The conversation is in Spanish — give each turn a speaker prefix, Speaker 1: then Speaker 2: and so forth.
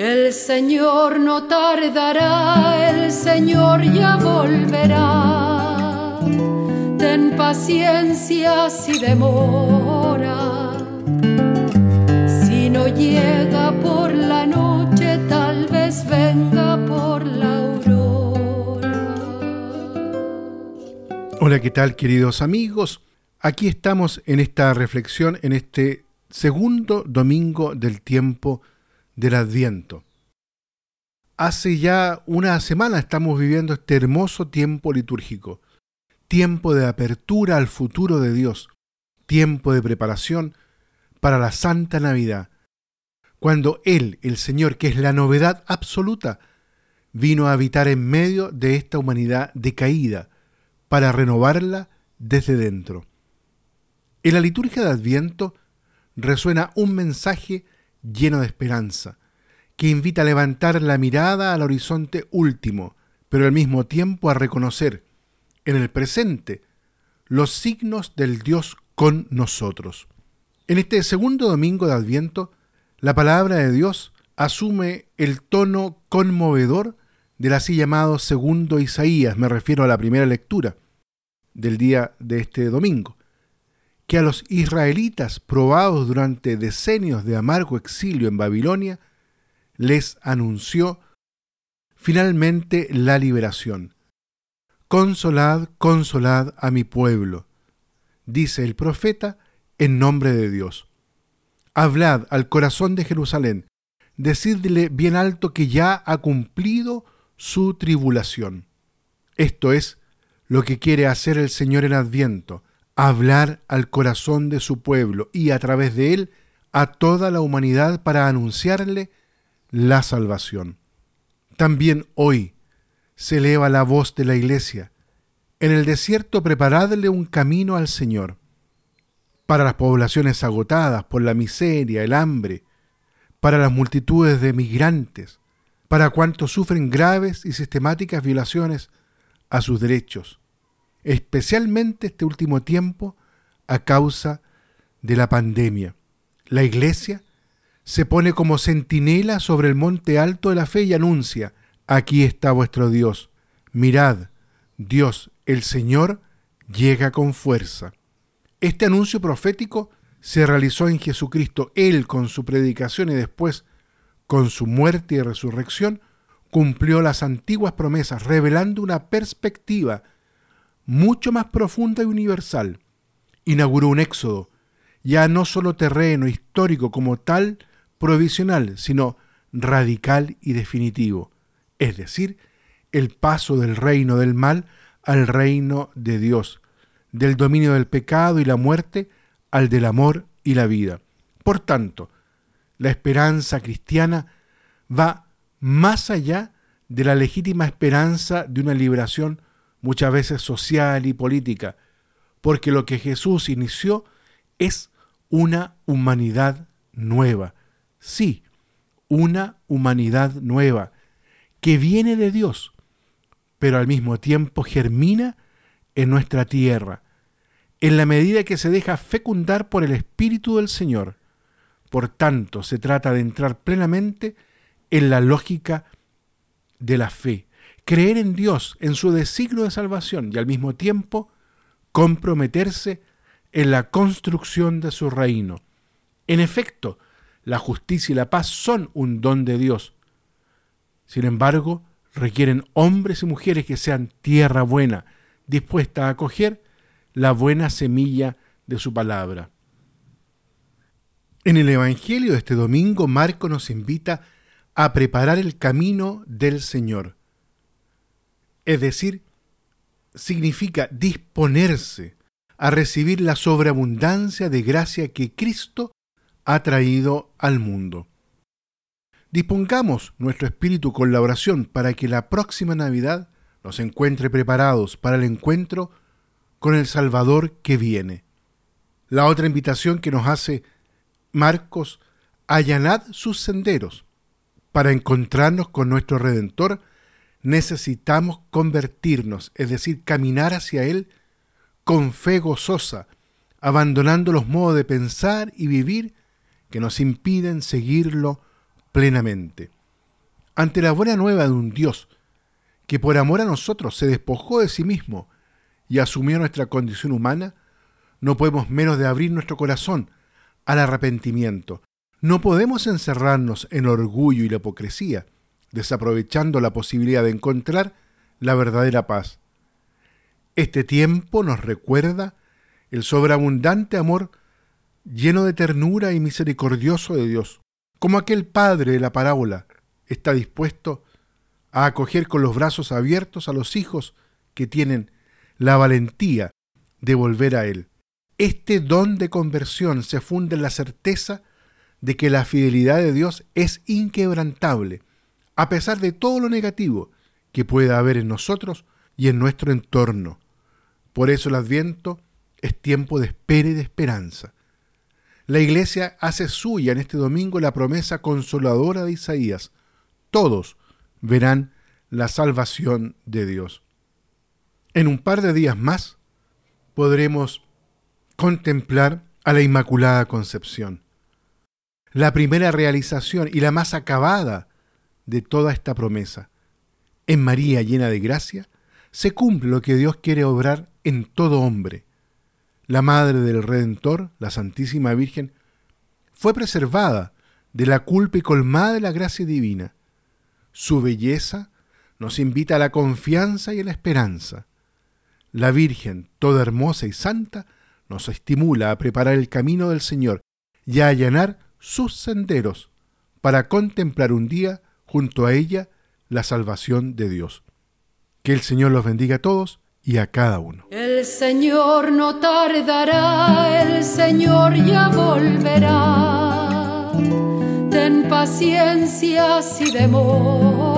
Speaker 1: El Señor no tardará, el Señor ya volverá. Ten paciencia si demora. Si no llega por la noche, tal vez venga por la aurora.
Speaker 2: Hola, ¿qué tal queridos amigos? Aquí estamos en esta reflexión, en este segundo domingo del tiempo del Adviento. Hace ya una semana estamos viviendo este hermoso tiempo litúrgico, tiempo de apertura al futuro de Dios, tiempo de preparación para la Santa Navidad, cuando Él, el Señor, que es la novedad absoluta, vino a habitar en medio de esta humanidad decaída, para renovarla desde dentro. En la liturgia de Adviento resuena un mensaje lleno de esperanza, que invita a levantar la mirada al horizonte último, pero al mismo tiempo a reconocer en el presente los signos del Dios con nosotros. En este segundo domingo de Adviento, la palabra de Dios asume el tono conmovedor del así llamado segundo Isaías, me refiero a la primera lectura del día de este domingo que a los israelitas probados durante decenios de amargo exilio en Babilonia, les anunció finalmente la liberación. Consolad, consolad a mi pueblo, dice el profeta en nombre de Dios. Hablad al corazón de Jerusalén, decidle bien alto que ya ha cumplido su tribulación. Esto es lo que quiere hacer el Señor en Adviento, hablar al corazón de su pueblo y a través de él a toda la humanidad para anunciarle la salvación. También hoy se eleva la voz de la iglesia. En el desierto preparadle un camino al Señor. Para las poblaciones agotadas por la miseria, el hambre, para las multitudes de migrantes, para cuantos sufren graves y sistemáticas violaciones a sus derechos, especialmente este último tiempo a causa de la pandemia. La Iglesia se pone como centinela sobre el monte alto de la fe y anuncia, aquí está vuestro Dios. Mirad, Dios, el Señor, llega con fuerza. Este anuncio profético se realizó en Jesucristo. Él, con su predicación y después con su muerte y resurrección, cumplió las antiguas promesas, revelando una perspectiva mucho más profunda y universal. Inauguró un éxodo, ya no solo terreno, histórico como tal, provisional, sino radical y definitivo, es decir, el paso del reino del mal al reino de Dios, del dominio del pecado y la muerte al del amor y la vida. Por tanto, la esperanza cristiana va más allá de la legítima esperanza de una liberación muchas veces social y política, porque lo que Jesús inició es una humanidad nueva. Sí, una humanidad nueva, que viene de Dios, pero al mismo tiempo germina en nuestra tierra, en la medida que se deja fecundar por el Espíritu del Señor. Por tanto, se trata de entrar plenamente en la lógica de la fe, creer en Dios, en su designio de salvación y al mismo tiempo comprometerse en la construcción de su reino. En efecto, la justicia y la paz son un don de Dios. Sin embargo, requieren hombres y mujeres que sean tierra buena, dispuesta a acoger la buena semilla de su palabra. En el Evangelio de este domingo, Marco nos invita a preparar el camino del Señor es decir, significa disponerse a recibir la sobreabundancia de gracia que Cristo ha traído al mundo. Dispongamos nuestro espíritu con la oración para que la próxima Navidad nos encuentre preparados para el encuentro con el Salvador que viene. La otra invitación que nos hace Marcos, allanad sus senderos para encontrarnos con nuestro Redentor necesitamos convertirnos, es decir, caminar hacia Él con fe gozosa, abandonando los modos de pensar y vivir que nos impiden seguirlo plenamente. ante la buena nueva de un Dios que por amor a nosotros se despojó de sí mismo y asumió nuestra condición humana, no podemos menos de abrir nuestro corazón al arrepentimiento. No podemos encerrarnos en el orgullo y la hipocresía, desaprovechando la posibilidad de encontrar la verdadera paz. Este tiempo nos recuerda el sobreabundante amor lleno de ternura y misericordioso de Dios, como aquel padre de la parábola está dispuesto a acoger con los brazos abiertos a los hijos que tienen la valentía de volver a Él. Este don de conversión se funde en la certeza de que la fidelidad de Dios es inquebrantable, a pesar de todo lo negativo que pueda haber en nosotros y en nuestro entorno. Por eso el adviento es tiempo de espera y de esperanza. La iglesia hace suya en este domingo la promesa consoladora de Isaías. Todos verán la salvación de Dios. En un par de días más podremos contemplar a la Inmaculada Concepción. La primera realización y la más acabada de toda esta promesa. En María llena de gracia se cumple lo que Dios quiere obrar en todo hombre. La Madre del Redentor, la Santísima Virgen, fue preservada de la culpa y colmada de la gracia divina. Su belleza nos invita a la confianza y a la esperanza. La Virgen, toda hermosa y santa, nos estimula a preparar el camino del Señor y a allanar sus senderos para contemplar un día junto a ella la salvación de Dios. Que el Señor los bendiga a todos y a cada uno.
Speaker 1: El Señor no tardará, el Señor ya volverá. Ten paciencia si demora